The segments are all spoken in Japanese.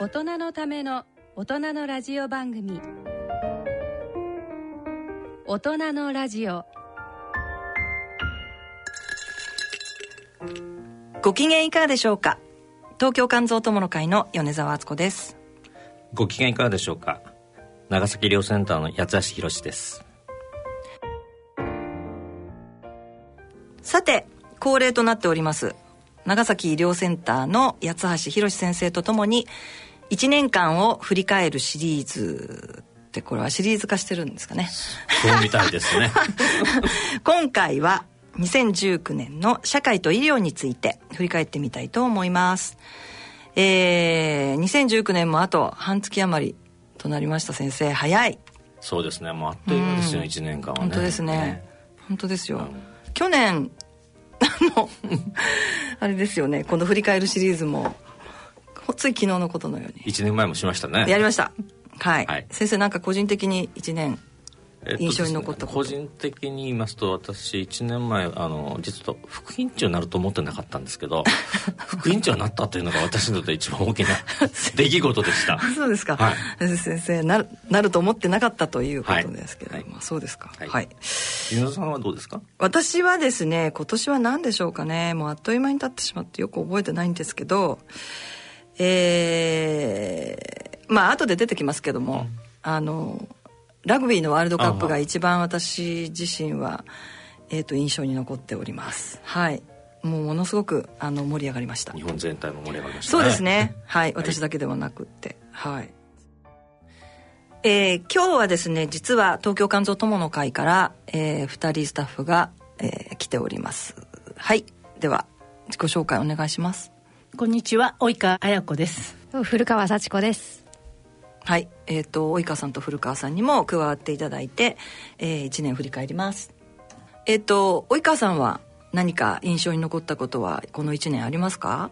大人のための大人のラジオ番組。大人のラジオ。ご機嫌いかがでしょうか？東京肝臓友の会の米澤敦子です。ご機嫌いかがでしょうか？長崎医療センターの八橋博です。さて恒例となっております長崎医療センターの八橋博先生とともに1年間を振り返るシリーズってこれはシリーズ化してるんですかね。そうみたいですね。今回は2019年の社会と医療について振り返ってみたいと思います。えー、2019年もあと半月余りとなりました先生。早い。そうですね。もうあっという間ですよ、うん、1年間はね。本当ですね、ね、本当ですよ、うん、去年あのあれですよね。この振り返るシリーズもつい昨日のことのように。1年前もしましたね。やりました。はい、はい、先生なんか個人的に1年印象に残ったこと、ね、個人的に言いますと私1年前あの実は副院長になると思ってなかったんですけど 副院長になったというのが私にとって一番大きな 出来事でした。そうですか、はい、先生なるなると思ってなかったということですけれども、はい、そうですか。はい、はい、稲さんはどうですか？私はですね今年は何でしょうかね。もうあっという間に経ってしまってよく覚えてないんですけどえー、まあ後で出てきますけども、うん、あのラグビーのワールドカップが一番私自身は、えー、と印象に残っております。はい。もうものすごくあの盛り上がりました。日本全体も盛り上がりました、ね、そうですね。はい。私だけではなくって。はい。えー、今日はですね実は東京肝臓友の会から、えー、2人スタッフが、えー、来ております。はい。では自己紹介お願いしますこんにちは及川彩子です。古川幸子です。はいえっ、ー、と及川さんと古川さんにも加わっていただいて、えー、1年振り返ります。えっ、ー、と及川さんは何か印象に残ったことはこの1年ありますか？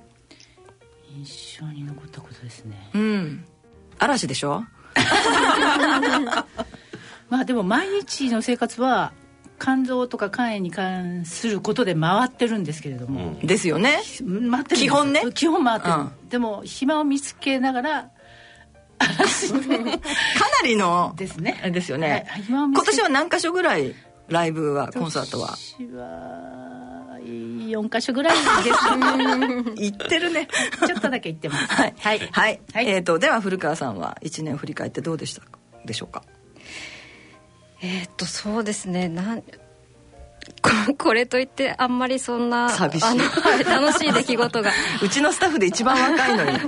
印象に残ったことですね。うん。嵐でしょ？まあでも毎日の生活は肝臓とか肝炎に関することで回ってるんですけれども、うん、ですよね。回ってる基本ね。基本回ってる、うん、でも暇を見つけながらかなりのですね。ですよね、はい、今年は何箇所ぐらいライブはコンサートは？今年は4箇所ぐらいです行ってるね。ちょっとだけ行ってます。はい、はい、はい、はい、えーと、では古川さんは1年振り返ってどうでしたでしょうか？えっ、とそうですね。なんこれといってあんまりそんな寂し い。楽しい出来事が。うちのスタッフで一番若いのに。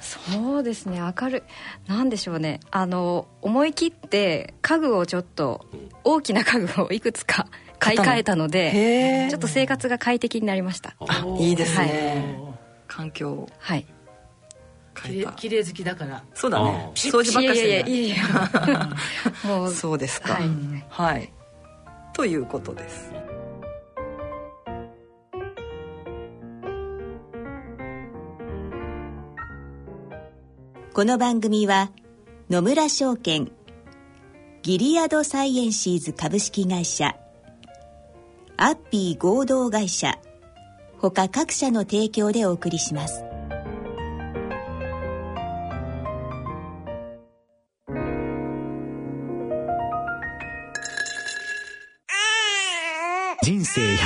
そうですね。明るい。なんでしょうね。あの思い切って家具をちょっと大きな家具をいくつか買い替えたのでちょっと生活が快適になりました。いいですね、はい、環境。はい綺麗好きだから。そうだね。掃除ばっかりしてないいやいや もう。そうですか、はい、はい、ということです。この番組は野村証券ギリアドサイエンシーズ株式会社アッピー合同会社他各社の提供でお送りします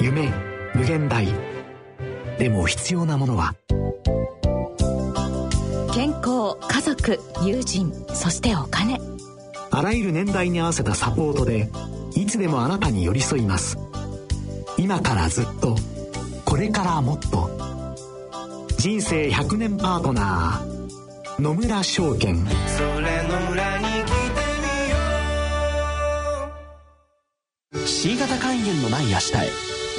夢無限大。でも必要なものは。健康家族友人そしてお金。あらゆる年代に合わせたサポートでいつでもあなたに寄り添います。今からずっとこれからもっと。人生100年パートナー野村証券。それの裏に来てみよう。C 型肝炎のない明日へ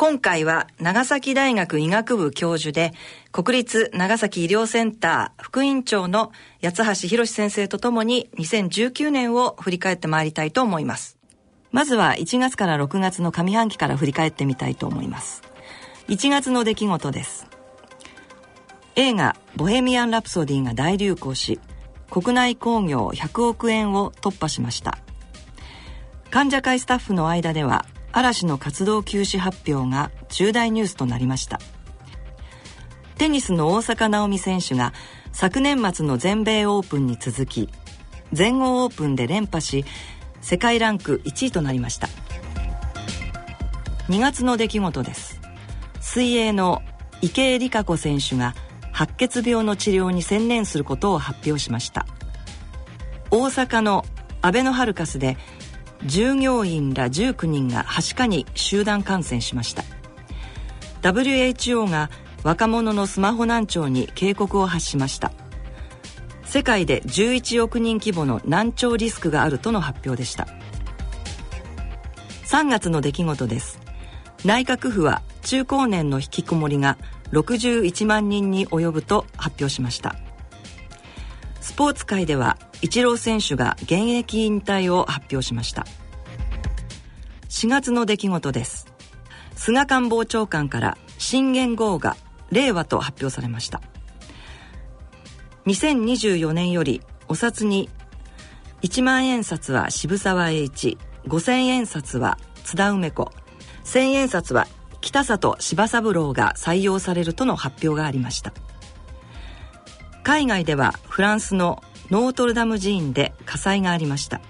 今回は長崎大学医学部教授で国立長崎医療センター副院長の八橋博先生とともに2019年を振り返ってまいりたいと思います。まずは1月から6月の上半期から振り返ってみたいと思います。1月の出来事です。映画「ボヘミアン・ラプソディ」が大流行し国内興行100億円を突破しました患者会スタッフの間では嵐の活動休止発表が重大ニュースとなりました。テニスの大坂なおみ選手が昨年末の全米オープンに続き全豪オープンで連覇し世界ランク1位となりました。2月の出来事です。水泳の池江璃花子選手が白血病の治療に専念することを発表しました。大阪のアベノハルカスで従業員ら19人がはしかに集団感染しました。WHO が若者のスマホ難聴に警告を発しました。世界で11億人規模の難聴リスクがあるとの発表でした。3月の出来事です。内閣府は中高年の引きこもりが61万人に及ぶと発表しました。スポーツ界ではイチロー選手が現役引退を発表しました。4月の出来事です。菅官房長官から新元号が令和と発表されました。2024年よりお札に1万円札は渋沢栄一5000円札は津田梅子1000円札は北里柴三郎が採用されるとの発表がありました。海外ではフランスのノートルダム寺院で火災がありました。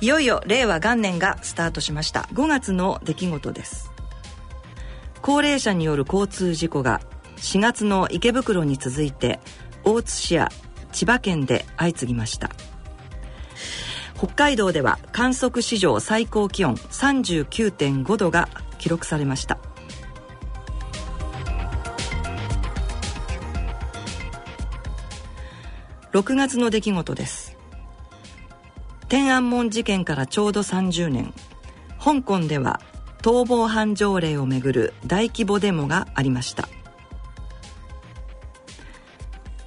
いよいよ令和元年がスタートしました。5月の出来事です。高齢者による交通事故が4月の池袋に続いて大津市や千葉県で相次ぎました。北海道では観測史上最高気温39.5度が記録されました。6月の出来事です。天安門事件からちょうど30年。香港では逃亡犯条例をめぐる大規模デモがありました。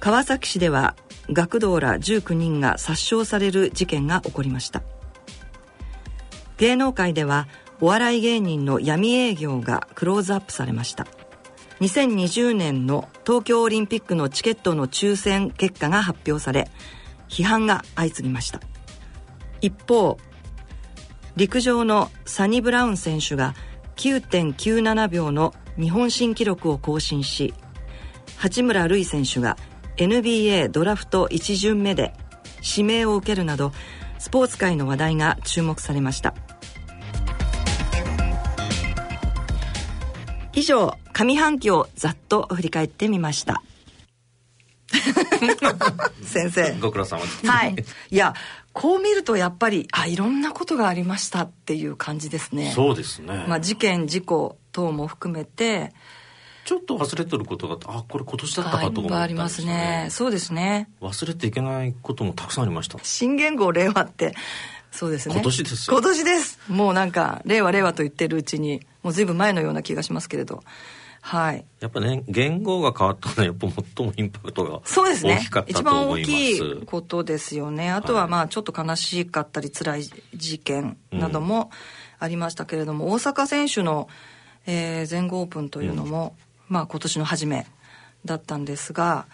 川崎市では学童ら19人が殺傷される事件が起こりました。芸能界ではお笑い芸人の闇営業がクローズアップされました。2020年の東京オリンピックのチケットの抽選結果が発表され批判が相次ぎました。一方陸上のサニブラウン選手が9.97秒の日本新記録を更新し八村塁選手が NBA ドラフト1巡目で指名を受けるなどスポーツ界の話題が注目されました。以上上半期をざっと振り返ってみました。先生。ご苦労様です。はい。いやこう見るとやっぱりあいろんなことがありましたっていう感じですね。そうですね。まあ事件事故等も含めて。ちょっと忘れてることがあこれ今年だったかと思ったんですね。ありますね。そうですね。忘れていけないこともたくさんありました。新元号令和って。そうですね。今年です今年です。もうなんか令和令和と言ってるうちにもう随分前のような気がしますけれど。はい。やっぱね言語が変わったのはやっぱ最もインパクトがそうですね。大きかった一と思います。番大きいことですよね。あとはまあちょっと悲しかったり辛い事件などもありましたけれども、うん、大阪選手の、えー、全豪オープンというのも、うん。まあ、今年の初めだったんですが、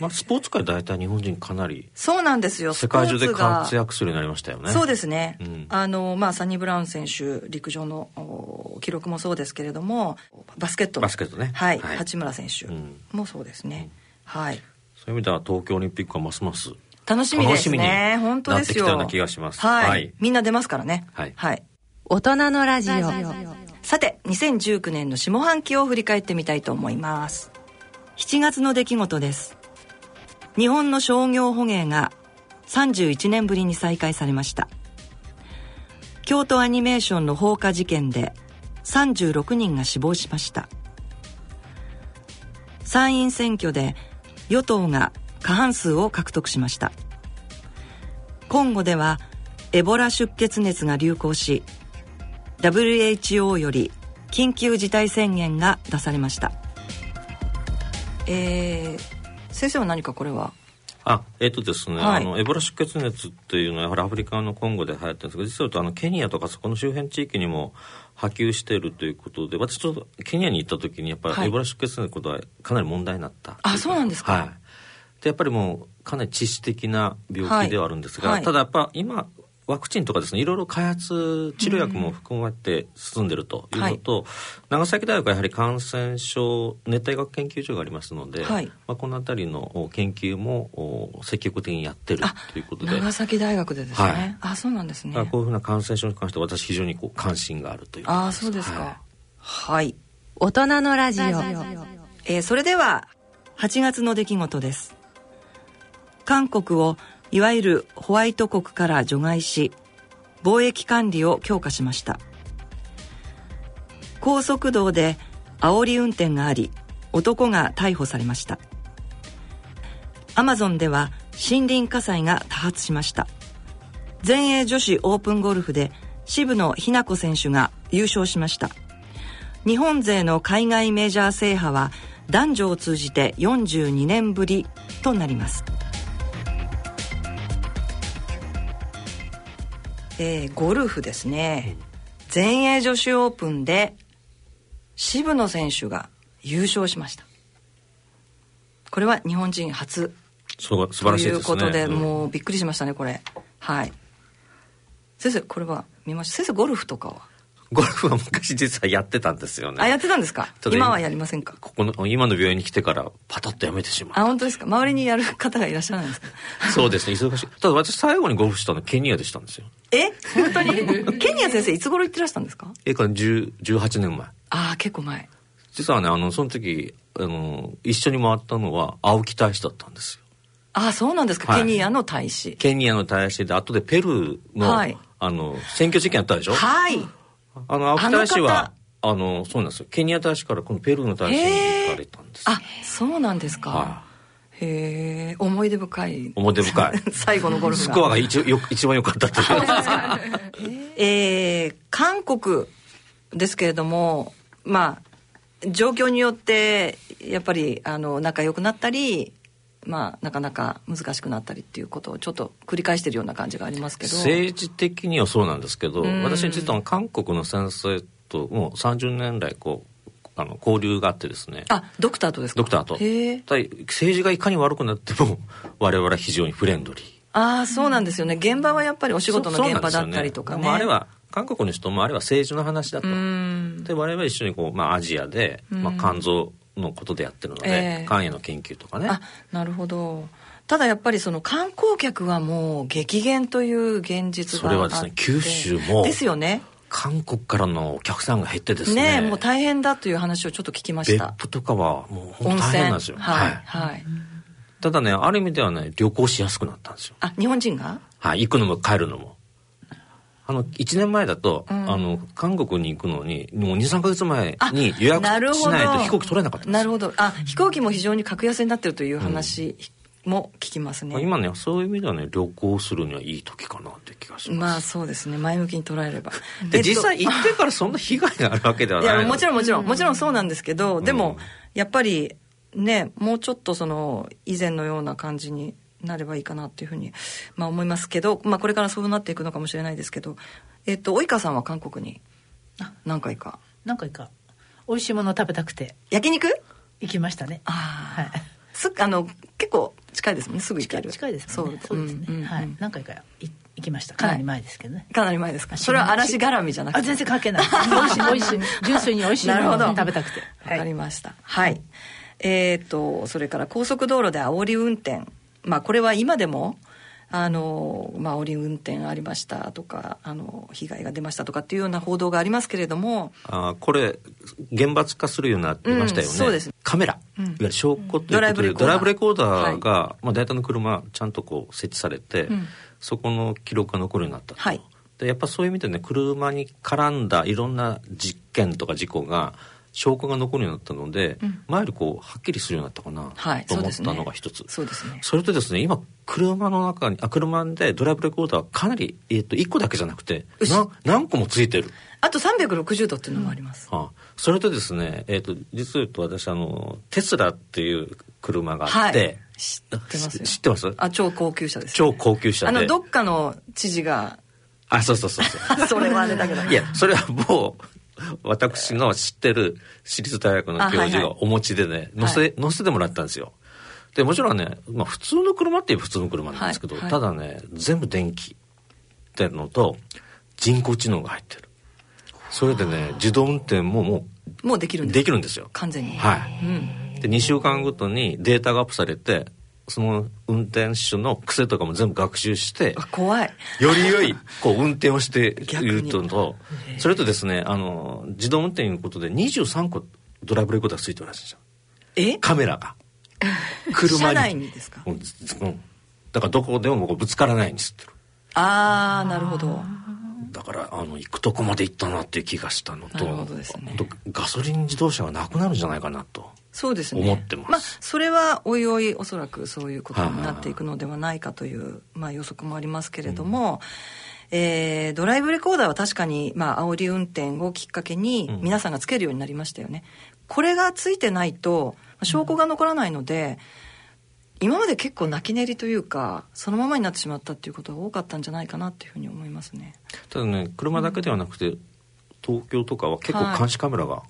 まあ、スポーツ界大体日本人かなりそうなんですよ。世界中で活躍するようになりましたよね。そうですね、うん、あのまあサニブラウン選手陸上の記録もそうですけれどもバスケット。バスケットね。はい、はい、八村選手もそうですね、うん、はい。そういう意味では東京オリンピックはますます楽しみですね。本当ですよ。なってきたような気がします。はい、はい、みんな出ますからね。はい、はい、大人のラジオ。さて2019年の下半期を振り返ってみたいと思います。7月の出来事です日本の商業捕鯨が31年ぶりに再開されました。京都アニメーションの放火事件で36人が死亡しました。参院選挙で与党が過半数を獲得しました。コンゴではエボラ出血熱が流行し WHO より緊急事態宣言が出されました。えー、先生は何かこれは？あえっ、ー、とですね、はい、あのエボラ出血熱っていうのはやはりアフリカのコンゴで流行ってるんですけど実はあのケニアとかそこの周辺地域にも波及しているということで私ちょっとケニアに行った時にやっぱりエボラ出血熱のことはかなり問題になった、はい、あそうなんですか、はい、でやっぱりもうかなり致死的な病気ではあるんですが、はい、ただやっぱ今ワクチンとかですねいろいろ開発治療薬も含まれて進んでるというのと、うんはい、長崎大学はやはり感染症熱帯学研究所がありますので、はい、まあ、この辺りの研究も積極的にやってるということで。長崎大学でですね、はい、あそうなんですね。こういうふうな感染症に関して私非常にこう関心があるというあそうですか。はい、大人のラジオ。えー、それでは8月の出来事です。韓国をいわゆるホワイト国から除外し貿易管理を強化しました。高速道で煽り運転があり男が逮捕されました。アマゾンでは森林火災が多発しました。全英女子オープンゴルフで渋野日向子選手が優勝しました。日本勢の海外メジャー制覇は男女を通じて42年ぶりとなります。えー、ゴルフですね、全英女子オープンで渋野選手が優勝しました。これは日本人初。そう素晴らしいですね。ということで、もうびっくりしましたねこれ。はい。先生これは見ました？先生ゴルフとかは？ゴルフは昔実はやってたんですよね。あ、やってたんですか？今はやりませんか？ここの、今の病院に来てからパタッとやめてしまう。あ、本当ですか？周りにやる方がいらっしゃらないんですか？そうですね、忙しい。ただ私最後にゴルフしたのケニアでしたんですよ。え？本当に？ケニア先生いつ頃行ってらしたんですか？え、から18年前。ああ、結構前。実はね、あの、その時、あの、一緒に回ったのは青木大使だったんですよ。ああ、そうなんですか、はい、ケニアの大使。ケニアの大使で、後でペルーの、はい、あの、選挙事件あったでしょ？はい。あの青木大使はあのそうなんですよ。ケニア大使からこのペルーの大使に行かれたんですあそうなんですか、はい、へえ思い出深い。思い出深い。最後のゴルフスコアが一よ一番良かったっていう。えー、韓国ですけれどもまあ状況によってやっぱりあの仲良くなったりまあ、なかなか難しくなったりっていうことをちょっと繰り返してるような感じがありますけど。政治的にはそうなんですけど、私実は韓国の先生ともう30年来こうあの交流があってですね。あドクターとですか？ドクターと。政治がいかに悪くなっても 我々は非常にフレンドリー。ああそうなんですよね。現場はやっぱりお仕事の現場だったりとかね、ね、あれは韓国の人もあれは政治の話だと。で我々は一緒にこう、まあ、アジアで、まあ、肝臓のことでやってるので、えー、肝炎の研究とかね。あなるほど。ただやっぱりその観光客はもう激減という現実がそれはですね九州もですよね。韓国からのお客さんが減ってですね。ねもう大変だという話をちょっと聞きました。別府とかはもう本当大変なんですよ。はい、はい、ただねある意味ではね旅行しやすくなったんですよ。あ日本人が？はい行くのも帰るのもあの1年前だと、うん、あの韓国に行くのにもう23か月前に予約しないと飛行機取れなかったなるほど。あ飛行機も非常に格安になってるという話、も聞きますね。今ねそういう意味ではね旅行するにはいい時かなって気がします。まあそうですね。前向きに捉えれば。で、実際行ってからそんな被害があるわけではない。いやもちろんもちろんもちろんそうなんですけど、でもやっぱりねもうちょっとその以前のような感じになればいいかなっていうふうに、まあ、思いますけど、まあ、これからそうなっていくのかもしれないですけど、えっと、及川さんは韓国に何回か？何回か。美味しいもの食べたくて。焼肉？行きましたね。あ、はい、すあの結構近いですもんね。すぐ行ける。近いですもんね。そうですね、うんうん、はい。何回か行きました。かなり前ですけどね、はい、かなり前ですか。それは嵐絡みじゃなくて。あ全然関係ない。美味しい美味しい。純粋に美味しいもの食べたくて。わ、かりました。はい、えっ、ー、とそれから高速道路で煽り運転まあこれは今でもあのまあ煽り運転ありましたとかあの被害が出ましたとかっていうような報道がありますけれどもあこれ厳罰化するようになりましたよね、うん、そうです。カメラ、うん、いわゆる証拠っていうことでドライブレコーダーが、はい、まあ、大体の車ちゃんとこう設置されて、うん、そこの記録が残るようになったと、はい、でやっぱそういう意味でね車に絡んだいろんな実験とか事故が証拠が残るようになったので、うん、前よりこうはっきりするようになったかな、はい、と思ったのが一つ。そうですね。それとですね今車の中にあ車でドライブレコーダーかなり、えーと、1個だけじゃなくて何個もついてる。あと360度っていうのもあります、うん、あそれとですね、えーと、実を言うと私あのテスラっていう車があって、はい。知ってます知ってます？あ超高級車です、ね、超高級車で。あのどっかの知事があそうそうそうそう。それはあれだけど。いやそれはもう私の知ってる私立大学の教授がお持ちでね、乗せ、乗せてもらったんですよ。で、もちろんね、まあ普通の車っていう普通の車なんですけど、はいはい、ただね、全部電気ってのと人工知能が入ってる。それでね、自動運転ももう、もうできるんですできるんですよ。完全に。はい。うん、で、2週間ごとにデータがアップされて、その運転手の癖とかも全部学習して怖い。より良いこう運転をしているととそれとですねあの自動運転いうことで23個ドライブレコーダーついてるらしいんですよ。え？カメラが。車に。車内にですか、うん、だからどこでもぶつからないようにすってる。ああなるほどだからあの行くとこまで行ったなっていう気がしたのと、ね、ガソリン自動車がなくなるんじゃないかなとそうですね。思ってます、まあ、それはおいおいおそらくそういうことになっていくのではないかという、まあ、予測もありますけれども、うん、えー、ドライブレコーダーは確かに、まあ煽り運転をきっかけに皆さんがつけるようになりましたよね、うん、これがついてないと証拠が残らないので、うん、今まで結構泣き寝入りというかそのままになってしまったっていうことが多かったんじゃないかなっていうふうに思いますね。ただね車だけではなくて、東京とかは結構監視カメラが、は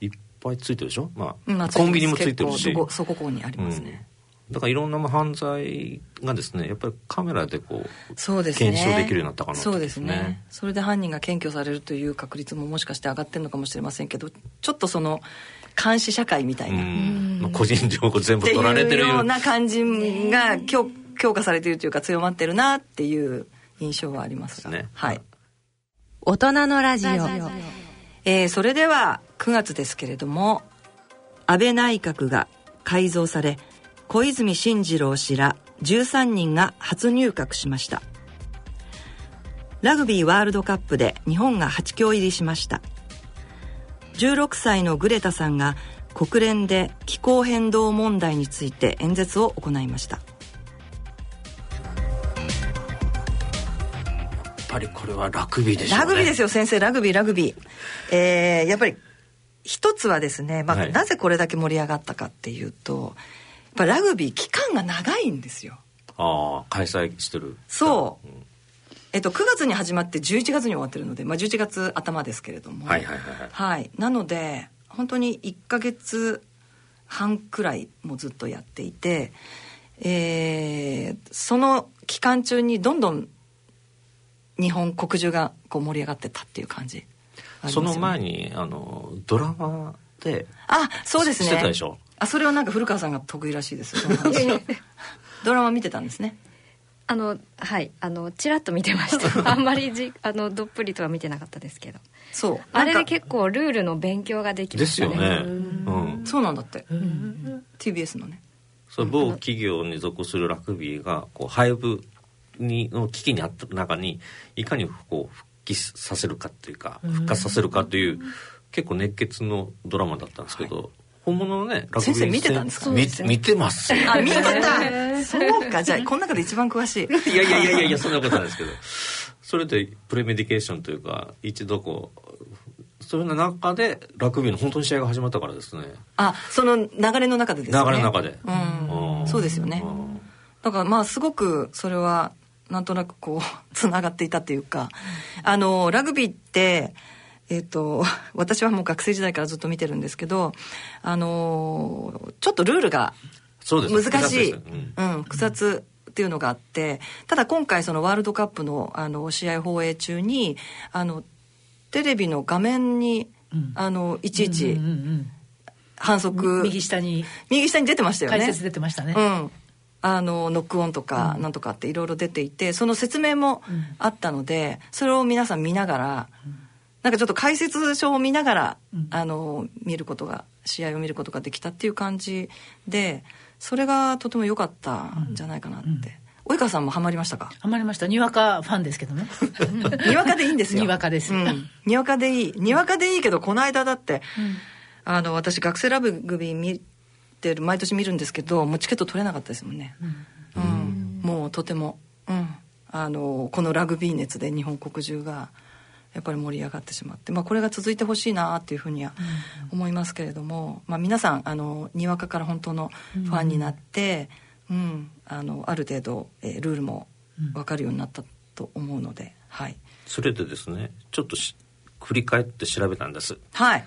いぱいついてるでしょ、まあ、まあ、コンビニもついてるし。そここにありますね、うん、だからいろんな犯罪がですねやっぱりカメラでこうそうです、ね、検証できるようになったかな、ね、そうですね。それで犯人が検挙されるという確率ももしかして上がってるのかもしれませんけどちょっとその監視社会みたいな。個人情報全部取られてるような。感じが強強化されているというか強まってるなっていう印象はありますが、ね、はい。大人のラジオ。えー、それでは9月ですけれども安倍内閣が改造され小泉進次郎氏ら13人が初入閣しました。ラグビーワールドカップで日本が8強入りしました16歳のグレタさんが国連で気候変動問題について演説を行いました。ぱりこれはラグビーでしょう、ね、ラグビーですよ先生。ラグビーラグビー。えー、やっぱり一つはですね、まあ、はい、なぜこれだけ盛り上がったかっていうとやっぱラグビー期間が長いんですよ。ああ開催してる。そう、うん、えっと、9月に始まって11月に終わってるので、まあ、11月頭ですけれども。はいはいはい、はい、なので本当に1か月半くらいもずっとやっていて、えー、その期間中にどんどん日本国中がこう盛り上がってたっていう感じ、ね、その前にあのドラマであそうですね。してたでしょ？あそれはなんか古川さんが得意らしいです ドラマ見てたんですねあのはいあのちらっと見てました。あんまりじあのどっぷりとは見てなかったですけど。そう。あれで結構ルールの勉強ができましたね。ですよね、うん、そうなんだって。TBS のね。そ某企業に属するラグビーがこう廃部にの危機にあった中にいかにこう復帰させるかっていうか復活させるかという結構熱血のドラマだったんですけど、はい、本物のねラグビー先生。見てたんですか？見見てます。あ 見てた。そうか。じゃあこの中で一番詳しい。いやいやいやいやそんなことないですけど。それでプレメディケーションというか一度こうそういう中でラグビーの本当に試合が始まったからですね。あその流れの中でですね？流れの中で。うん。そうですよね。だからまあすごくそれはなんとなくこう つながっていたっていうか、あのラグビーってえーと、私はもう学生時代からずっと見てるんですけど、あのちょっとルールが難しい、うん、うん、複雑っていうのがあってただ今回そのワールドカップのあの試合放映中にあのテレビの画面に、うん、あのいちいち反則、右下に右下に出てましたよね。解説出てましたね、うん、あのノックオンとかなんとかっていろいろ出ていてその説明もあったので、それを皆さん見ながら、なんかちょっと解説書を見ながら、あの見ることが試合を見ることができたっていう感じでそれがとても良かったん。じゃないかなって。及川さんもハマりましたか？ハマりました。にわかファンですけどね。にわかでいいんですよ。にわかです、うん、にわかでいい。にわかでいいけどこの間だって、うん、あの私学生ラブ組見てる毎年見るんですけどもうチケット取れなかったですもんね、うん、うん、もうとても、うん、あのこのラグビー熱で日本国中がやっぱり盛り上がってしまって、まあ、これが続いてほしいなっていうふうには思いますけれども、まあ、皆さんあのにわかから本当のファンになって、うん、あのある程度、えー、ルールも分かるようになったと思うので、はい、それでですねちょっと振り返って調べたんです。はい。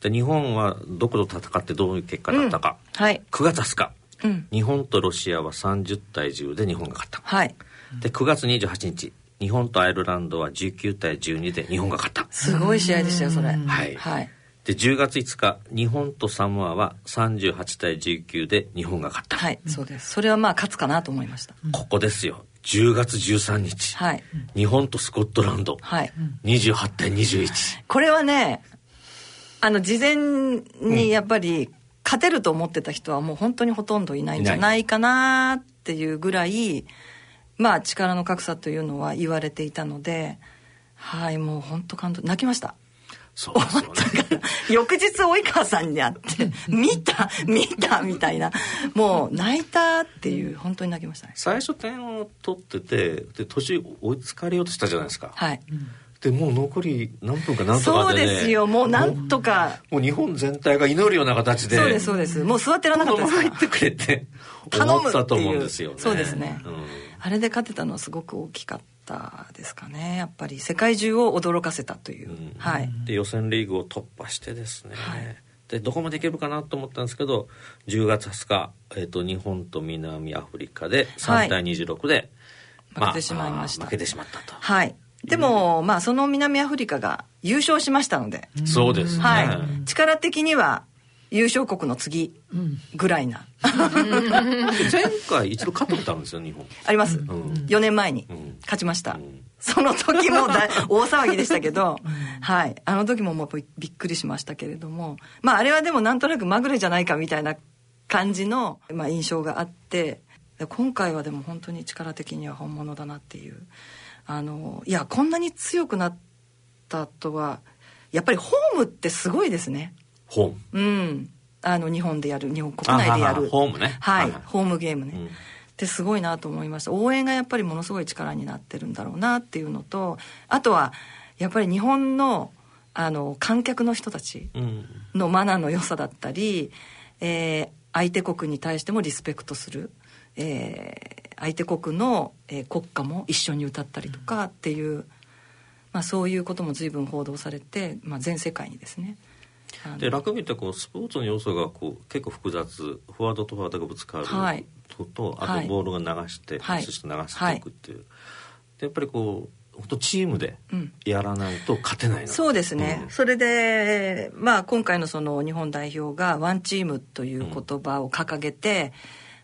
で日本はどこと戦ってどういう結果だったか、うん、はい、9月20日、うん、日本とロシアは30対10で日本が勝った、はい、で9月28日日本とアイルランドは19対12で日本が勝った。すごい試合でしたよそれ。はい、はい、で10月5日日本とサモアは38対19で日本が勝った。はいそうです。それはまあ勝つかなと思いました、ここですよ。10月13日、はい、日本とスコットランド、はい、28対21これはねあの事前にやっぱり勝てると思ってた人はもう本当にほとんどいないんじゃないかなっていうぐらいまあ力の格差というのは言われていたのではいもう本当感動泣きました。そうですよね。翌日及川さんに会って「見 た見た」みたいな。もう泣いたっていう本当に泣きましたね。最初点を取っててで年追いつかれようとしたじゃないですか。はい、でもう残り何分か何とかで、ね、そうですよ。もうなんとか。もう日本全体が祈るような形でそうですそうです。もう座ってらなかったです入ってくれて思ったと思うんですよね。そうですね、うん、あれで勝てたのはすごく大きかったですかね。やっぱり世界中を驚かせたという、うん、はい。で予選リーグを突破してですね、はい、でどこまでいけるかなと思ったんですけど10月20日、えーと、日本と南アフリカで3対26で、はい、負けてしまいました、負けてしまったと。はい。でも、まあその南アフリカが優勝しましたので、そうですね、はい、力的には優勝国の次ぐらいな、前回一度勝ったことあるんですよ日本。あります、うん、4年前に勝ちました、うん、その時も 大騒ぎでしたけど、はい。あの時ももうびっくりしましたけれども。まああれはでもなんとなくまぐれじゃないかみたいな感じの、まあ、印象があって今回はでも本当に力的には本物だなっていう。あのいやこんなに強くなったとはやっぱりホームってすごいですねホーム。うん。あの日本でやる。日本国内でやる。ホームね。はい、ホームゲームね、うん、ってすごいなと思いました。応援がやっぱりものすごい力になってるんだろうなっていうのとあとはやっぱり日本のあの観客の人たちのマナーの良さだったり、えー、相手国に対してもリスペクトする、えー、相手国の、えー、国歌も一緒に歌ったりとかっていう、まあ、そういうことも随分報道されて、まあ、全世界にですねでラグビーってこうスポーツの要素がこう結構複雑。フォワードとフォワードがぶつかるとと、はい、あとボールが流して、はい、そして流してい。くっていう、はい、でやっぱりこう本当チームでやらないと勝てない、う。ん、そうですね、うん、それで、まあ、今回のその日本代表がワンチームという言葉を掲げて、うん、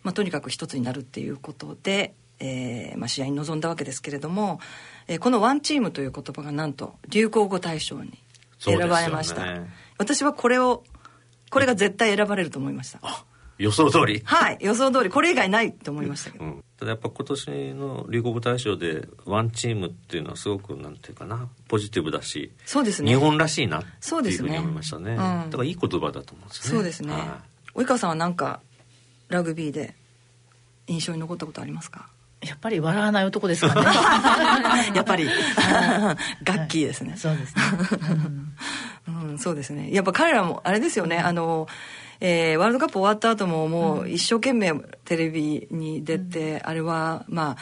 まあ、とにかく一つになるっていうことで、えーまあ、試合に臨んだわけですけれども、えー、このワンチームという言葉がなんと流行語大賞に選ばれました。私はこれをこれが絶対選ばれると思いました。予想通り。はい予想通りこれ以外ないと思いましたけど、うん、ただやっぱ今年の流行語大賞でワンチームっていうのはすごくなんていうかなポジティブだしそうですね。日本らしいなっていうふうに思いましたね、ねうん、だからいい言葉だと思うんですね。そうですね、はい、及川さんは何かラグビーで印象に残ったことありますか？やっぱり笑わない男ですかね。やっぱり。ガッキーですね、はい、そうですね、うん、そうですね。やっぱ彼らもあれですよね。あのえー、ワールドカップ終わった後ももう一生懸命テレビに出て、うん、あれはまあ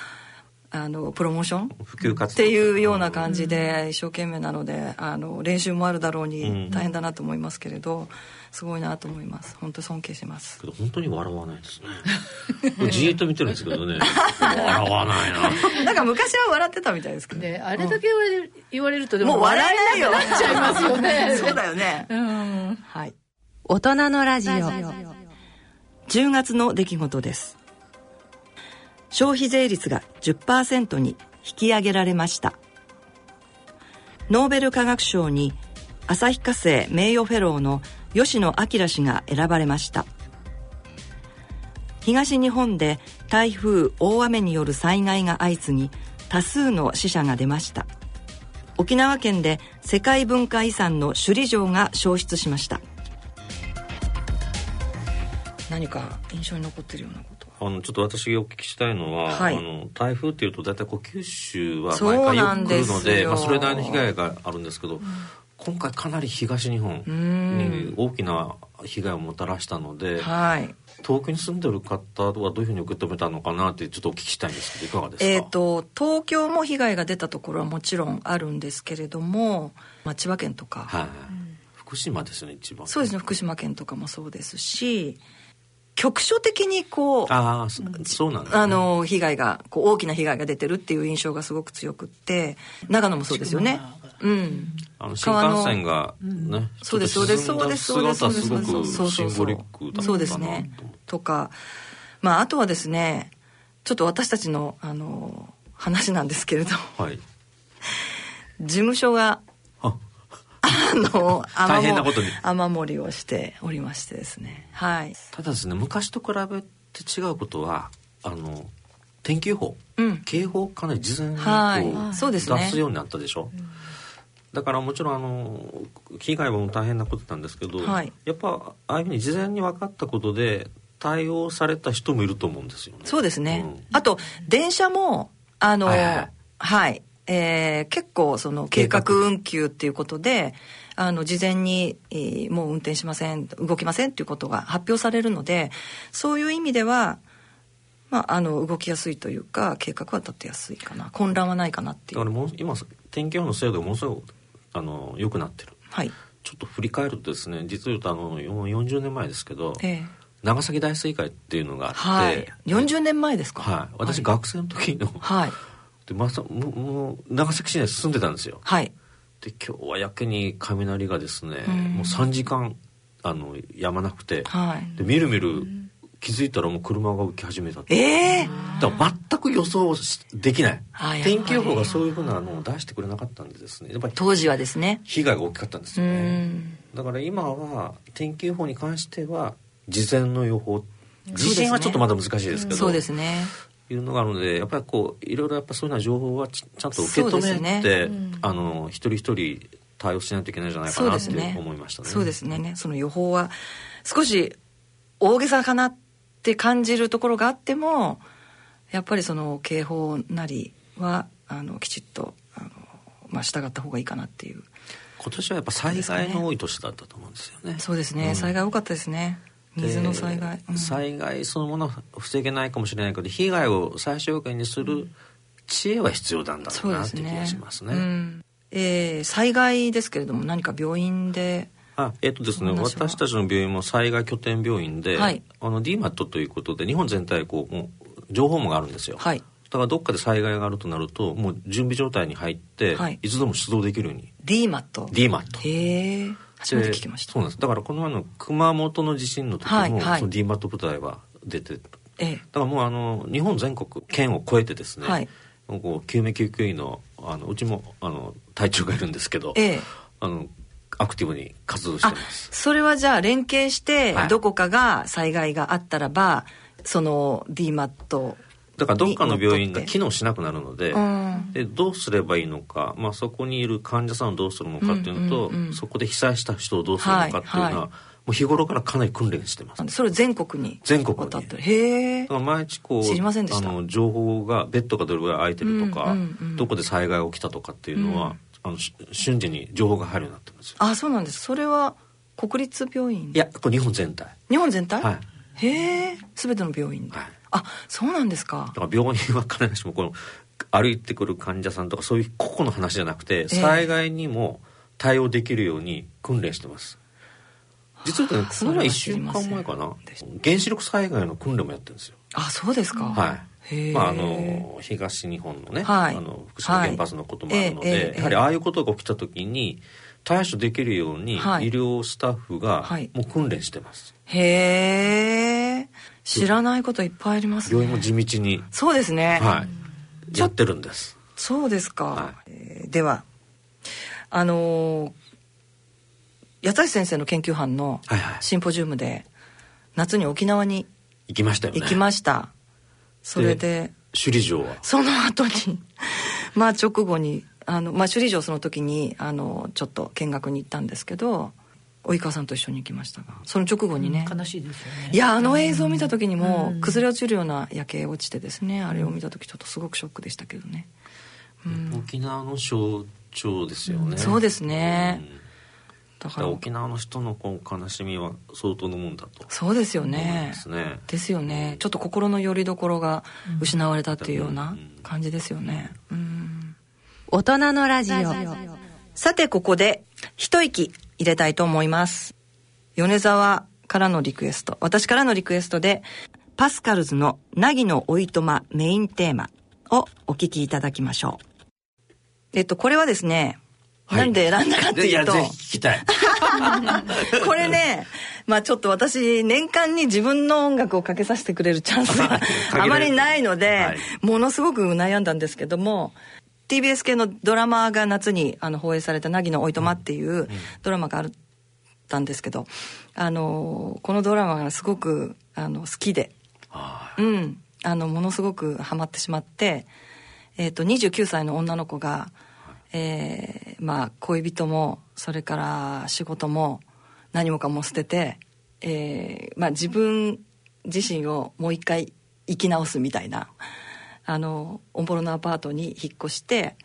あのプロモーション？普及活っていうような感じで一生懸命なのであの練習もあるだろうに大変だなと思いますけれど、すごいなと思います。本当尊敬します。けど本当に笑わないですね。じーっと見てるんですけどね。笑わないな。なんか昔は笑ってたみたいですけど、ね、あれだけ言われる,、言われるとでももう笑えないよ。なっちゃいますよね。そうだよね、うん、はい。大人のラジオ。10月の出来事です消費税率が10%に引き上げられました。ノーベル化学賞に旭化成名誉フェローの吉野彰氏が選ばれました。東日本で台風大雨による災害が相次ぎ多数の死者が出ました。沖縄県で世界文化遺産の首里城が消失しました。何か印象に残ってるようなこと。あのちょっと私がお聞きしたいのは、はい、あの台風っていうと大体こう九州は毎回よく来るのでまあ、それなりの被害があるんですけど、うん、今回かなり東日本に大きな被害をもたらしたので、はい、東京に住んでる方はどういうふうに受け止めたのかなってちょっとお聞きしたいんですけどいかがですか、えーと、東京も被害が出たところはもちろんあるんですけれども、まあ、千葉県とか、はい、福島ですね一番。そうですね福島県とかもそうですし局所的にこうあそうなん、ね、あの被害がこう大きな被害が出てるっていう印象がすごく強くって長野もそうですよね。うん、あの新幹線がね、うん、そうですそうですそうですそうですそうですそうです。そうシンボリックだそうですね。とかまああとはですねちょっと私たちのあの話なんですけれど、はい、事務所があの大変なことに。雨漏りをしておりましてですね。はい。ただですね昔と比べて違うことはあの天気予報、うん、警報かなり事前にこう、はい、そうですね、出すようになったでしょ、うん、だからもちろんあの被害も大変なことなんですけど、はい、やっぱああいうふうに事前に分かったことで対応された人もいると思うんですよね。そうですね。うん、あと電車もあの、はい、はい。はい、えー、結構その計画運休っていうことであの事前に、えー、もう運転しません動きませんっていうことが発表されるのでそういう意味では、まあ、あの動きやすいというか計画は立てやすいかな混乱はないかなっていう。だからもう今天気予報の精度がものすごくあの良くなってる、はい、ちょっと振り返るとですね実を言うとあの40年前ですけど、ええ、長崎大水害っていうのがあって、はい、40年前ですか？はい。私、学生の時の、はいでまさももう長崎市内住んでたんですよ。はい。で今日はやけに雷がですね、うん、もう3時間あのやまなくて、はい、でみるみる気づいたらもう車が浮き始めたええー、だから全く予想できない、天気予報がそういうふうなのを出してくれなかったんでですね。やっぱり当時はですね。被害が大きかったんですよね。だから今は天気予報に関しては事前の予報。地震はちょっとまだ難しいですけど。そうですねいうのがあるのでやっぱりこういろいろやっぱそういうような情報はちゃんと受け止めて、ねうん、あの一人一人対応しないといけないんじゃないかなって思いましたね。そうですね。その予報は少し大げさかなって感じるところがあってもやっぱりその警報なりはあのきちっとあの、まあ、従った方がいいかなっていう。今年はやっぱ災害の多い年だったと思うんですよね。そうですね、うん、災害多かったですね。水の災害、うん、災害そのものは防げないかもしれないけど被害を最小限にする知恵は必要なんだろうなって気がしますね。すね。うん、えー、災害ですけれども何か病院であえっ、ー、とですね私たちの病院も災害拠点病院で、はい、あの DMAT ということで日本全体こうもう情報網があるんですよ。はい。だからどっかで災害があるとなるともう準備状態に入って、はい、いつでも出動できるように。DMAT DMAT へえ初めて聞きました。そうなんです。だからこの前の熊本の地震の時も、はいはい、その DMAT 部隊は出てええ、だからもうあの日本全国県を越えてですね、はい、こう救命救急医のあのうちもあの隊長がいるんですけど、ええ、あのアクティブに活動してます。それはじゃあ連携して、どこかが災害があったらばその DMAT だからどっかの病院が機能しなくなるのでうん、でどうすればいいのか、まあ、そこにいる患者さんをどうするのかっていうのと、うんうんうん、そこで被災した人をどうするのかっていうのは、はいはい、もう日頃からかなり訓練してます。それ全国に。全国に。へえ。毎日こう知りませんでした。あの情報がベッドがどれぐらい空いてるとか、うんうんうん、どこで災害が起きたとかっていうのは、あの瞬時に情報が入るようになってますあそうなんです。それは国立病院？いやこれ日本全体。日本全体？はい。へえ。全ての病院はいあそうなんですか。だから病院は必ずしもこの歩いてくる患者さんとかそういう個々の話じゃなくて、災害にも対応できるように訓練してます。実はねこの前1週間前かな。原子力災害の訓練もやってるんですよ。あそうですか。はい。まあ、あの東日本のね、はい、あの福島原発のこともあるので、はいやはりああいうことが起きた時に対処できるように医療スタッフがもう訓練してます、へええ知らないこといっぱいありますね。病院も地道に。そうですね。はい。やってるんです。そうですか、はい、えー、ではあのー、八橋先生の研究班のシンポジウムで夏に沖縄に行きましたよね。行きました。それで首里城は？その後に まあ直後にあの、まあ、首里城その時にあのちょっと見学に行ったんですけど及川さんと一緒に行きましたがその直後にね、うん、悲しいですよね。いやあの映像を見た時にも、う崩れ落ちるような夜景落ちてですねあれを見た時ちょっとすごくショックでしたけどね、うん、沖縄の象徴ですよね、そうですね、だから。沖縄の人のこう悲しみは相当のもんだと。そうですよね。ですね。ですよね。ちょっと心の拠り所が失われたっていうような感じですよね、うん、大人のラジオ。さてここで一息入れたいと思います。米沢からのリクエスト。私からのリクエストでパスカルズの「凪のおいとま」メインテーマをお聞きいただきましょう。えっとこれはですねなんで選んだかっていうと。ぜひ聞きたい。これね、まあちょっと私、年間に自分の音楽をかけさせてくれるチャンスが あまりないので、はい、ものすごく悩んだんですけども、TBS 系のドラマが夏にあの放映された「凪のおいとま」っていうドラマがあったんですけど、あのこのドラマがすごくあの好きで、うん、あのものすごくハマってしまって、えー、と29歳の女の子が「えー、まあ恋人もそれから仕事も何もかも捨てて、えーまあ、自分自身をもう一回生き直すみたいなあのオンボロのアパートに引っ越して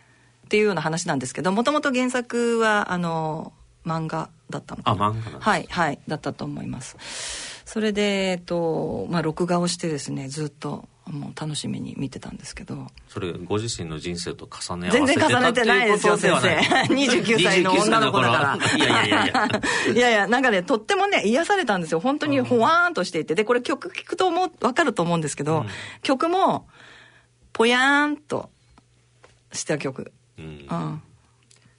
っていうような話なんですけどもともと原作はあの漫画だったのかな。あ漫画はいはいだったと思います。それでえっとまあ録画をしてですねずっともう楽しみに見てたんですけど。それご自身の人生と重ね合わせて全然重ねてないですよ先生。29歳の女の子だから。いやいやいや。いやいやなんかねとってもね癒されたんですよ。本当にほわーんとしていて。でこれ曲聴くと思う分かると思うんですけど、うん、曲もぽやーんとした曲、うん、うん、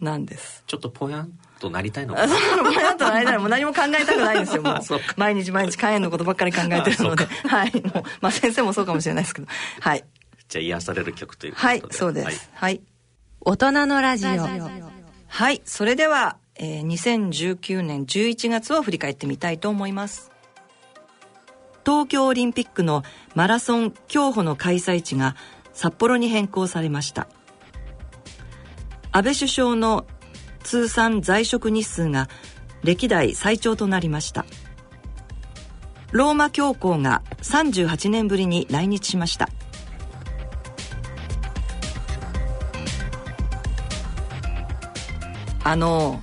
なんです。ちょっとぽやんとなりたいのか。なぽやんとなりたい。もう何も考えたくないんですよ。もう。毎日毎日肝炎のことばっかり考えてるので。はい。もうまあ先生もそうかもしれないですけど。はい。じゃあ癒される曲ということで。はいそうです。はい、はい、大人のラジオ。はいそれでは、えー、2019年11月を振り返ってみたいと思います。東京オリンピックのマラソン競歩の開催地が札幌に変更されました。安倍首相の通算在職日数が歴代最長となりました。ローマ教皇が38年ぶりに来日しました。あの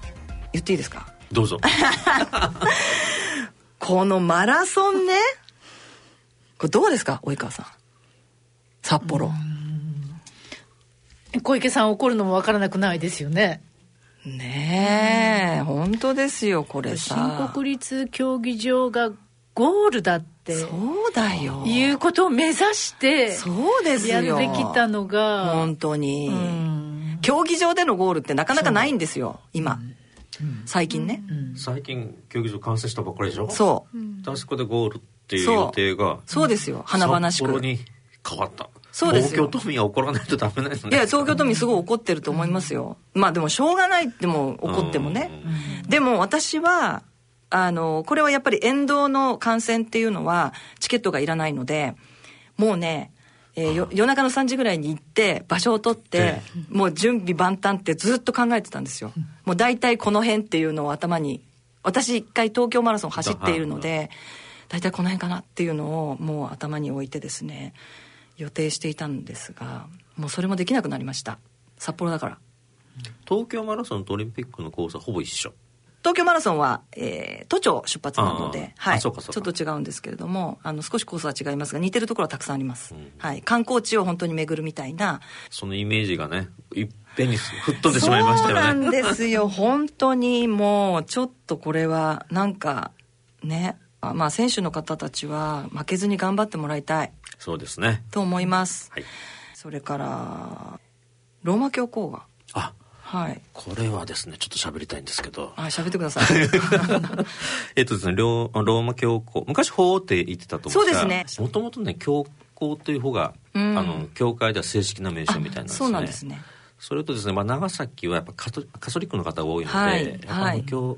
言っていいですか？どうぞ。このマラソンね。これどうですか？及川さん札幌。小池さん怒るのも分からなくないですよね。ねえ、本当ですよこれさ。新国立競技場がゴールだって。そうだよ。いうことを目指してそうですよ。やってきたのが。本当に、うん、競技場でのゴールってなかなかないんですよ今、うん、最近ね、うん、最近競技場完成したばっかりでしょ？そう。あそこでゴールっていう。予定が。そうですよ。華々しく。札幌に変わった。そうです東京都民は怒らないとダメないいや東京都民すごい怒ってると思いますよ、まあでもしょうがないっても怒ってもね、でも私はあのこれはやっぱり沿道の観戦っていうのはチケットがいらないのでもうねえー、夜中の3時ぐらいに行って場所を取ってもう準備万端ってずっと考えてたんですよ。もう大体この辺っていうのを頭に私一回東京マラソン走っているので大体この辺かなっていうのをもう頭に置いてですね予定していたんですがもうそれもできなくなりました。札幌だから。東京マラソンとオリンピックのコースはほぼ一緒。東京マラソンは、えー、都庁出発なので、はい、ちょっと違うんですけれどもあの少しコースは違いますが似てるところはたくさんあります、うん、はい、観光地を本当に巡るみたいな。そのイメージがねいっぺんに吹っ飛んでしまいましたよね。そうなんですよ。本当にもうちょっとこれはなんかねまあ選手の方たちは負けずに頑張ってもらいたい。そうですね。と思います、はい、それからローマ教皇が。あはい。これはですねちょっと喋りたいんですけど。あ喋ってください。えっとですねローマ教皇昔法って言ってたと思うんですがそうですね。もともとね教皇という方が、うん、あの教会では正式な名称みたいなんですね。そうなんですね。それとですね、まあ、長崎はやっぱカトカソリックの方が多いので、はい、やっぱ教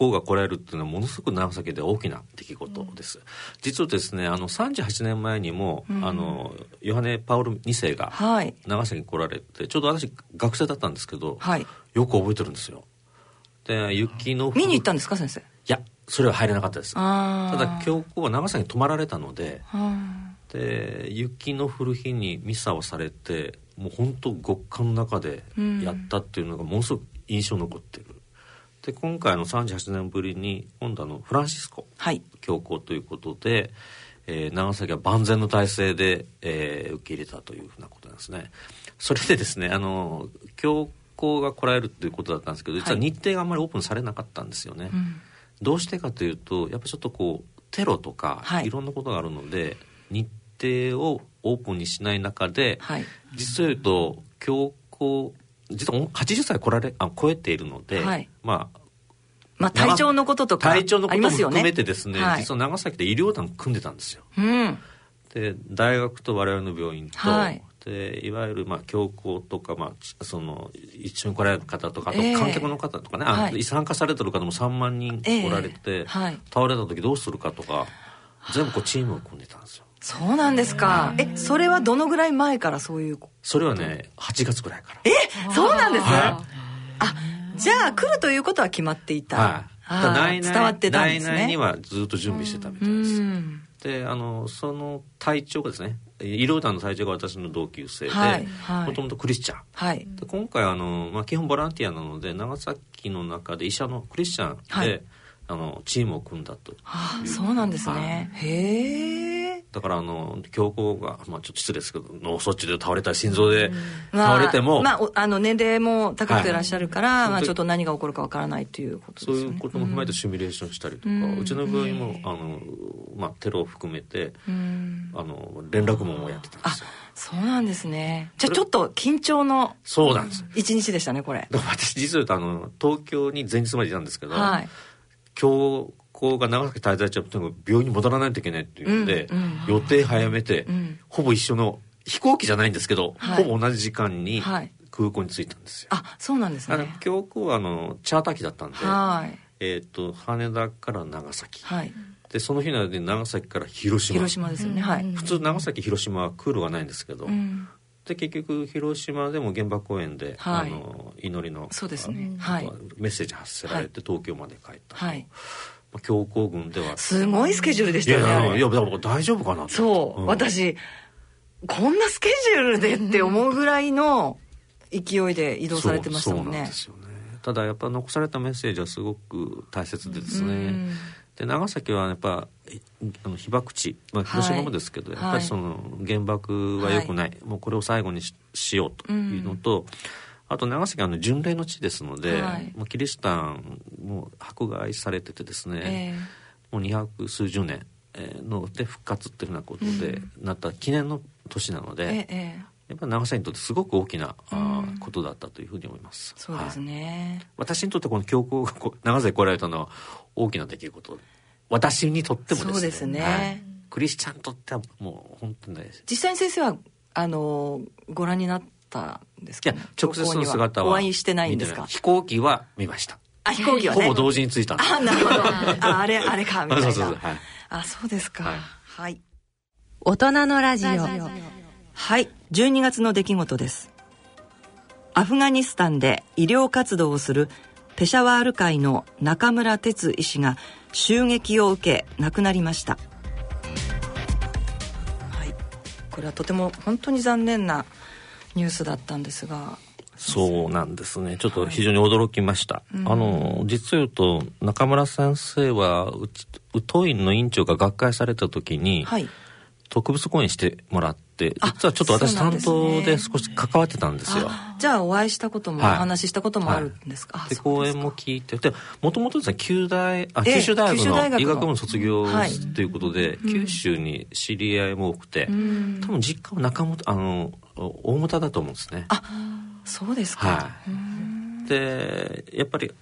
皇が来られるっていうのはものすごく長崎で大きな出来事です、うん、実はですねあの38年前にも、うん、あのヨハネ・パウル2世が長崎に来られて、ちょうど私学生だったんですけど、はい、よく覚えてるんですよ。で雪の見に行ったんですか先生？いやそれは入れなかったです。ただ教皇は長崎に泊まられたのでで雪の降る日にミサをされてもう本当極寒の中でやったっていうのがものすごく印象に残ってる、で今回の38年ぶりに今度あのフランシスコ教皇ということで、はい、えー、長崎は万全の体制で、えー、受け入れたというふうなことなんですね。それでですねあの教皇が来られるということだったんですけど実は日程があんまりオープンされなかったんですよね、はいうん。どうしてかというとやっぱちょっとこうテロとか、はい、いろんなことがあるので日程をオープンにしない中で、はい、実を言うと教皇実は80歳来られあ超えているので、はい、まあまあ、体調のこととか体調のことも含めてですね、はい、実は長崎で医療団組んでたんですよ。うん、で大学と我々の病院と、はい、でいわゆるまあ教皇とか、まあ、その一緒に来られる方とかあと観客の方とかね、えー、はい、参加されてる方も3万人おられて、えーはい、倒れた時どうするかとか全部こうチームを組んでたんですよ。そうなんですか。え、それはどのぐらい前からそういうそれはね、8月ぐらいから。え、そうなんです、はい、あ、じゃあ来るということは決まっていた。はい。伝わってたんですね。内々にはずっと準備してたみたいです。で、あの、その隊長がですね、医療団の隊長が私の同級生でもともとクリスチャン、はい、で今回あの、まあ、基本ボランティアなので長崎の中で医者のクリスチャンで、はい、あのチームを組んだとあそうなんですね、へえだからあの教皇が、まあ、ちょっと失礼ですけど脳卒中で倒れたり心臓で倒れても、まあ、まあ、あの年齢も高くてらっしゃるから、はい、まあ、ちょっと何が起こるかわからないということですね。そういうことも踏まえてシミュレーションしたりとか、うん、うちの病院もあの、まあ、テロを含めて、うん、あの連絡網をやってたんですよ。そうなんですね。じゃあちょっと緊張のそうなんです一日でしたねこれ。私実はあの東京に前日までいたんですけど、はい、教皇が長崎滞在中病院に戻らないといけないっていうので、うんうん、予定早めて、うん、ほぼ一緒の飛行機じゃないんですけど、はい、ほぼ同じ時間に空港に着いたんですよ。あそうなんですね。教皇はあのチャーター機だったんで、はい、えっ、ー、と羽田から長崎。はい。でその日の間に長崎から広島。広島ですよね、はい、普通長崎広島は空路がないんですけど、うん、で結局広島でも原爆公園で、はい、あの祈りのそうですね、はい、メッセージ発せられて東京まで帰ったはい。まあ、強行軍では。すごいスケジュールでしたよね。いやいや大丈夫かなそう、うん、私こんなスケジュールでって思うぐらいの勢いで移動されてましたもんね。そうなんですよね。ただやっぱ残されたメッセージはすごく大切でですね、で長崎はやっぱあの被爆地、まあ、広島もですけど、はい、やっぱりその原爆はよくない、はい、もうこれを最後にしようというのと、うん、あと長崎はあの巡礼の地ですので、はい、もうキリシタンも迫害されててですね、えー、もう二百数十年ので復活っていうふうなことでなった記念の年なので、えー、やっぱり長崎にとってすごく大きな、うん、ことだったというふうに思います。そうですね。はい、私にとってこの教皇が長崎来られたのは大きな出来事。私にとってもですね。そうですね。はい、クリスチャンにとってはもう本当に実際に先生はあのご覧になったんですか、ね、いや直接の姿はお会いしてないんですか？飛行機は見ました。あ飛行機は、ね、ほぼ同時に着いたあなるほど。ああれあれかみたいな。そうそうそうはい。あそうですか。はい。はい、大人のラジオ。はい12月の出来事ですアフガニスタンで医療活動をするペシャワール会の中村哲医師が襲撃を受け亡くなりました。はい。これはとても本当に残念なニュースだったんですが。そうなんですね。ちょっと非常に驚きました。はい、あの、実を言うと、中村先生は、うち、当院の院長が学会された時に、はい、特別講演してもらって、実はちょっと私担当で少し関わってたんですよ。じゃあお会いしたことも、はい、お話ししたこともあるんですか、で講演も聞いてでもともとですね九大あ九州大学の医学部の卒業ということで、九州に知り合いも多くて、多分実家は中本あの大牟田だと思うんですね。あそうですか、はい。でやっぱり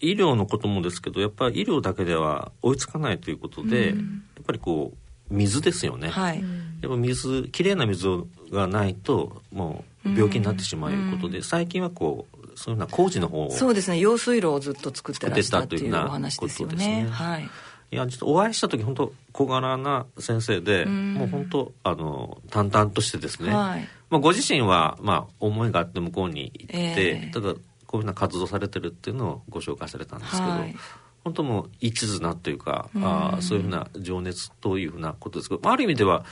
医療のこともですけどやっぱり医療だけでは追いつかないということで、うん、やっぱりこう水ですよね、はい、やっぱ水きれいな水がないともう病気になってしまうということで、うん、最近はこうそういうような工事の方をそうですね。用水路をずっと作ってらっしたというお話ですよね。はい。いや実はお会いした時本当小柄な先生で、うもう本当あの淡々としてですね、はい、まあ、ご自身は、まあ、思いがあって向こうに行って、えー、ただこういうふうな活動されてるっていうのをご紹介されたんですけど、はい、本当もう一途なというか、うあそういうふうな情熱というふうなことですけどある意味では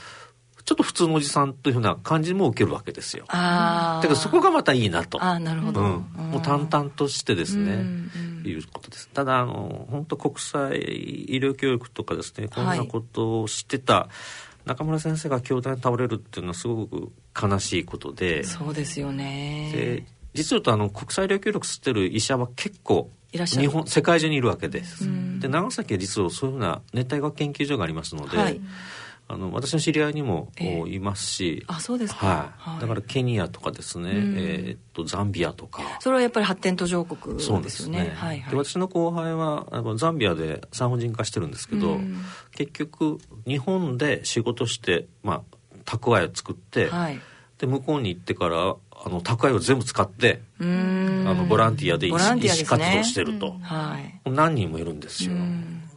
ちょっと普通のおじさんというふうな感じも受けるわけですよ。あだからそこがまたいいなと。あなるほど、うん、もう淡々としてですね、いうことです。ただあの本当国際医療教育とかですねこんなことを知ってた、中村先生が教団に倒れるっていうのはすごく悲しいことで。そうですよね。で実はとあの国際医療協力吸ってる医者は結構日本世界中にいるわけです。で長崎は実はそういうふうな熱帯学研究所がありますので、はい、あの私の知り合いにも、えー、いますし。あそうですか、はい、はい、だからケニアとかですね、うん、えー、っとザンビアとか。それはやっぱり発展途上国ですよね。ですね、はいはい、で私の後輩はザンビアで産婦人科してるんですけど、うん、結局日本で仕事してまあ蓄えを作って、はい、で向こうに行ってからあの宅配を全部使ってあのボランティアで医師,、活動してると、はい、何人もいるんですよ。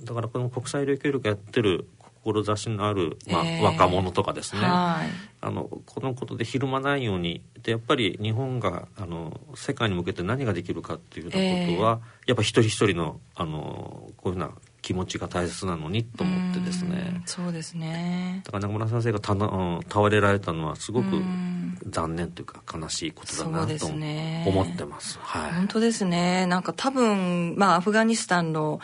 だからこの国際医療協力やってる志のある、まあ、えー、若者とかですね、あのこのことでひるまないようにでやっぱり日本があの世界に向けて何ができるかっていうようなことは、えー、やっぱ一人一人のあのこういうふうな気持ちが大切なのにと思ってですね。そうですね。だから中村先生がたな倒れられたのはすごく残念というか悲しいことだなと思ってます、はい、本当ですね。なんか多分まあアフガニスタンの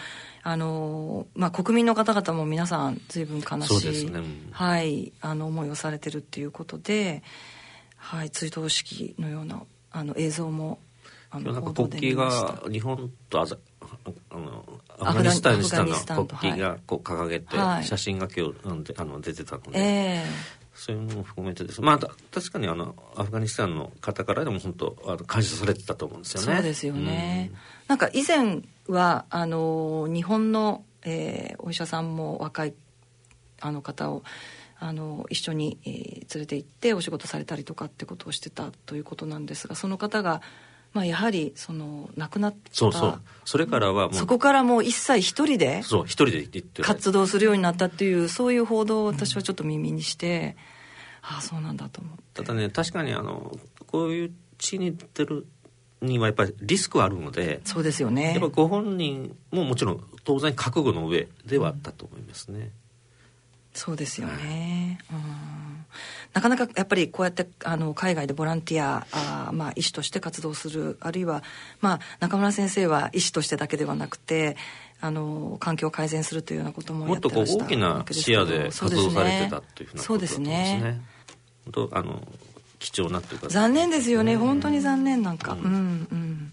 あのまあ、国民の方々も皆さん随分悲しい、ね、はい、あの思いをされてるっていうことで、はい、追悼式のようなあの映像もあのなんか国旗が日本とあざあのアフガニスタンの国旗がこう掲げて、写真が今日あの出てたので、えー、そういうのも含めてです。まあ確かにあのアフガニスタンの方からでも本当あの感謝されてたと思うんですよね。そうですよね、うん、なんか以前はあの日本の、えー、お医者さんも若いあの方をあの一緒に、えー、連れて行ってお仕事されたりとかってことをしてたということなんですがその方が、まあ、やはりその亡くなったそうそう。それからはそこからもう一切一人でそう一人で行って活動するようになったっていうそういう報道を私はちょっと耳にして、うん、ああそうなんだと思って。ただね確かにあのこういう地に出てるにはやっぱりリスクはあるのでそうですよね。やっぱご本人ももちろん当然覚悟の上ではあったと思いますね、うん、そうですよね、はい、うん。なかなかやっぱりこうやってあの海外でボランティアあ、まあ、医師として活動するあるいは、まあ、中村先生は医師としてだけではなくてあの環境を改善するというようなことももっとこう大きな視野で活動されてたというふうなことですね。そうですね。本当あの貴重なというか。残念ですよね、ん、本当に残念なんか、うん、うんうん。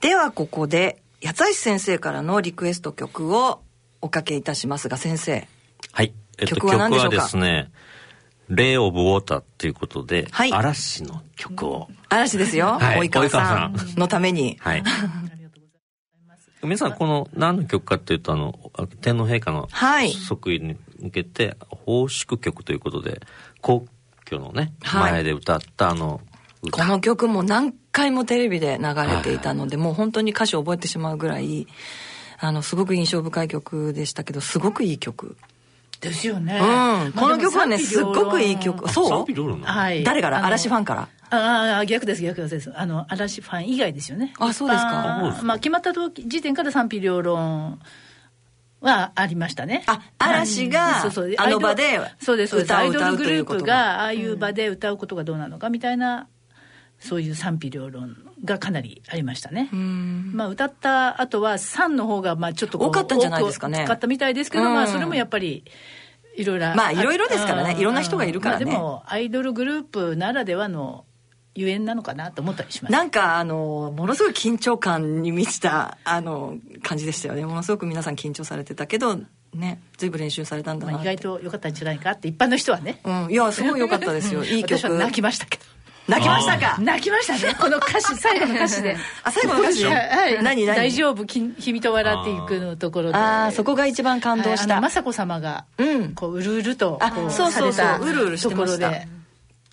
ではここで八橋先生からのリクエスト曲をおかけいたしますが先生。はい、えっと、曲は何でしょうか？ですね「レイ・オブ・ウォーター」ということで、はい、嵐の曲を。嵐ですよ、はい、及川さんのために。はい。皆さんこの何の曲かっていうとあの天皇陛下の即位に向けて奉祝曲ということで皇居のね、前で歌ったあのこの曲も何回もテレビで流れていたので、もう本当に歌詞を覚えてしまうぐらいあのすごく印象深い曲でしたけどすごくいい曲。ですよね。うん。この曲はね、すっごくいい曲。そう？はい。誰から？嵐ファンから？ああ、逆です、逆です。あの、嵐ファン以外ですよね。あ、そうですか。まあ、決まった時点から賛否両論はありましたね。あ、嵐が、そうそう、あの場でそうです、そうです。アイドルグループが、ああいう場で歌うことがどうなのかみたいな、そういう賛否両論がかなりありましたね。まあ、歌った後は、3の方が、まあ、ちょっと多かったんじゃないですかね。多かったみたいですけど、まあ、それもやっぱり、いろいろ。まあ、いろいろですからね。いろんな人がいるからね。まあ、でも、アイドルグループならではの、ゆえんなのかなと思ったりします。なんかあのものすごい緊張感に満ちたあの感じでしたよね。ものすごく皆さん緊張されてたけどね随分練習されたんだな、まあ、意外と良かったんじゃないかって一般の人はね、うん、いやすごい良かったですよ。いい曲。泣きましたけど。泣きましたか？泣きましたね。この歌詞最後の歌詞で。あ最後の歌詞はい。何何？大丈夫君と笑っていくのところで。ああそこが一番感動した、雅子様がこううるうるとあそうそうそう。うるうるしてました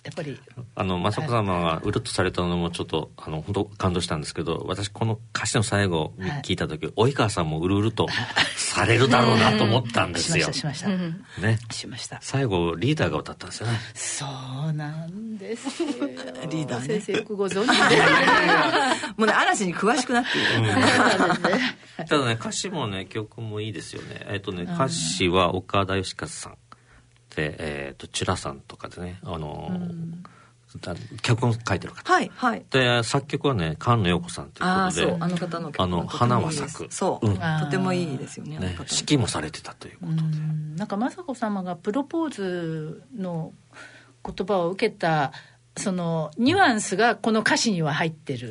やっぱりあの雅子様がうるっとされたのもちょっとあの本当感動したんですけど私この歌詞の最後に聞いた時、はい、及川さんもうるうるとされるだろうなと思ったんですよ。しましたしました。ね。しました。最後リーダーが歌ったんですよね。そうなんです リーダー、ね、先生よくご存知で。もうね嵐に詳しくなっている。うん、ただね歌詞もね曲もいいですよね。えっ、とね歌詞は岡田義和さん。で、えっ、ー、と、チュラさんとかでね、あのーうん、脚本書いてる方。はい、はい。で、作曲はね、菅野陽子さんということで。ああの方のあの、花は咲く。そう、うん、とてもいいですよね。ね指揮もされてたということで。んなんか、雅子様がプロポーズの言葉を受けた、そのニュアンスがこの歌詞には入ってるっていう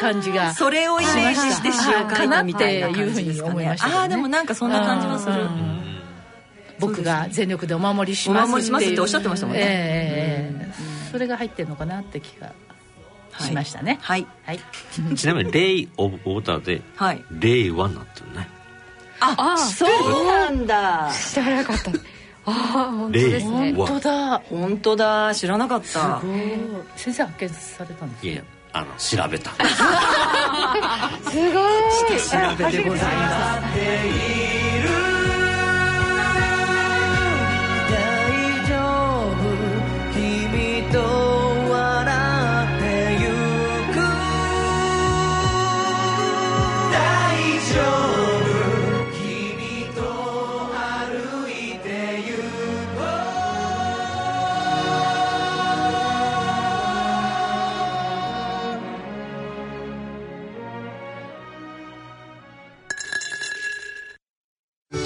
感じがそれをイメージして詩を書いたみたいないうふうに思いました、ね、ああでもなんかそんな感じはする。僕が全力でお守りしますお守りしますっておっしゃってましたもんね、えー、うん、それが入ってるのかなって気がしましたね。はい、はい、ちなみに「レイ・オブ・オーダー」で「はい、令和」になってるね。ああそうなんだ。知らなかった。ああ本当ですね本当だ。本当だ。知らなかった。先生発見されたんですいやあの調べた。すごい。調べでございます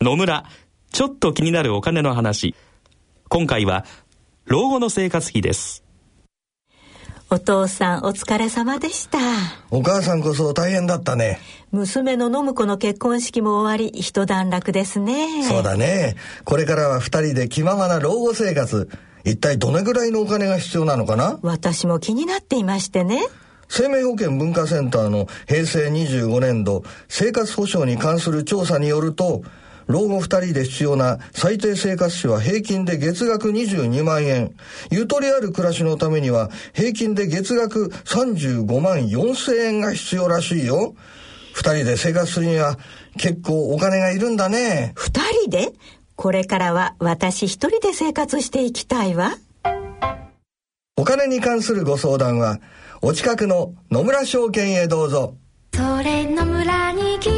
野村ちょっと気になるお金の話。今回は老後の生活費です。お父さんお疲れ様でした。お母さんこそ大変だったね。娘の信子の結婚式も終わり一段落ですね。そうだね。これからは二人で気ままな老後生活。一体どれぐらいのお金が必要なのかな？私も気になっていましてね。生命保険文化センターの平成25年度生活保障に関する調査によると老後2人で必要な最低生活費は平均で月額22万円。ゆとりある暮らしのためには平均で月額35万4千円が必要らしいよ。2人で生活するには結構お金がいるんだね。2人で？これからは私一人で生活していきたいわ。お金に関するご相談はお近くの野村証券へどうぞ。それ野村に来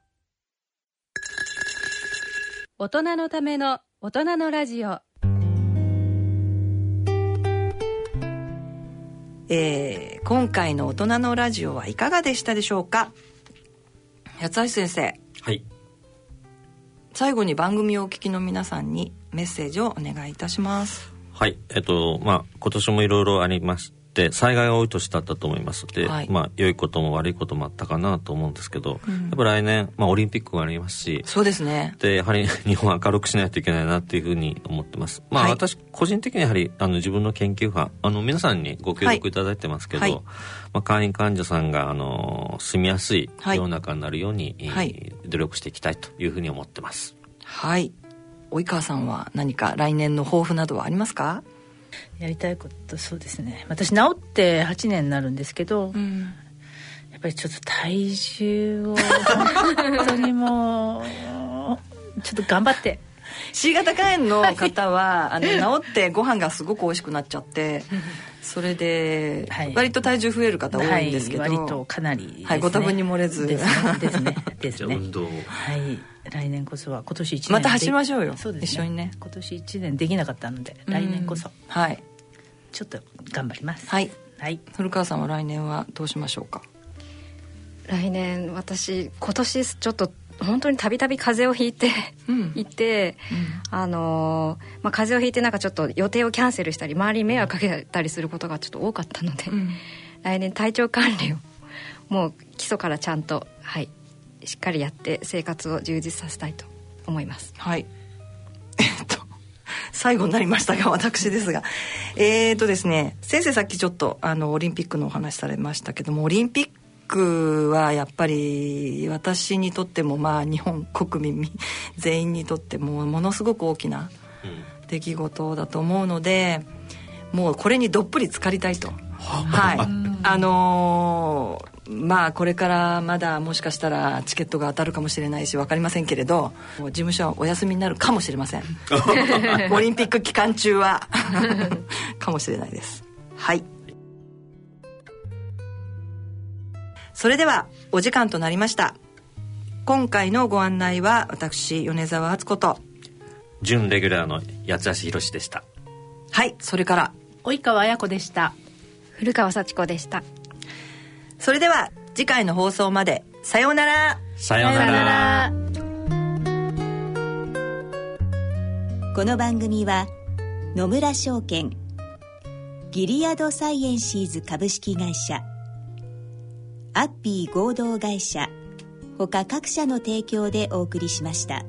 大人のための大人のラジオ。えー、今回の大人のラジオはいかがでしたでしょうか？八橋先生。はい。最後に番組をお聞きの皆さんにメッセージをお願いいたします。はい。えっとまあ今年もいろいろありまして災害が多い年だったと思います。で、はい。まあ良いことも悪いこともあったかなと思うんですけど、うん。やっぱ来年、まあ、オリンピックがありますしそうですね。でやはり日本は明るくしないといけないなっていうふうに思ってます。まあ、はい私個人的にやはりあの自分の研究班あの皆さんにご協力いただいてますけど、はい。まあ、会員患者さんがあの住みやすいはい世の中になるように、はい。努力していきたいというふうに思ってます。はい。及川さんは何か来年の抱負などはありますか？やりたいことそうですね。私治って8年になるんですけど、うん、やっぱりちょっと体重を本当にもうちょっと頑張って。C 型肝炎の方は、あの治ってご飯がすごく美味しくなっちゃってそれで、割と体重増える方多いんですけど、はい、割とかなり、ね、はい、ご多分に漏れず。ですねですね。ですね運動。はい。来年こそは今年1年また走りましょうよ。そうです、ね、一緒にね。今年1年できなかったので来年こそ。はい。ちょっと頑張ります。はい、はい、古川さんは来年はどうしましょうか？来年私今年ちょっと本当にたびたび風邪をひいて、うん、いて、うん、あのまあ、風邪をひいてなんかちょっと予定をキャンセルしたり周りに迷惑かけたりすることがちょっと多かったので、うん、来年体調管理をもう基礎からちゃんとはいしっかりやって生活を充実させたいと思います。はい。えっと最後になりましたが私ですが。えっとですね先生さっきちょっとあのオリンピックのお話されましたけどもオリンピックはやっぱり私にとってもまあ日本国民全員にとってもものすごく大きな出来事だと思うのでもうこれにどっぷり浸かりたいと。はい。あのー、まあこれからまだもしかしたらチケットが当たるかもしれないし分かりませんけれど事務所はお休みになるかもしれません。オリンピック期間中は。かもしれないです。はいそれではお時間となりました。今回のご案内は私米沢敦子と。準レギュラーの八橋宏でした。はいそれから。及川綾子でした。古川幸子でした。それでは次回の放送まで。さようなら。さようなら。この番組は野村証券ギリアドサイエンシーズ株式会社アッピー合同会社他各社の提供でお送りしました。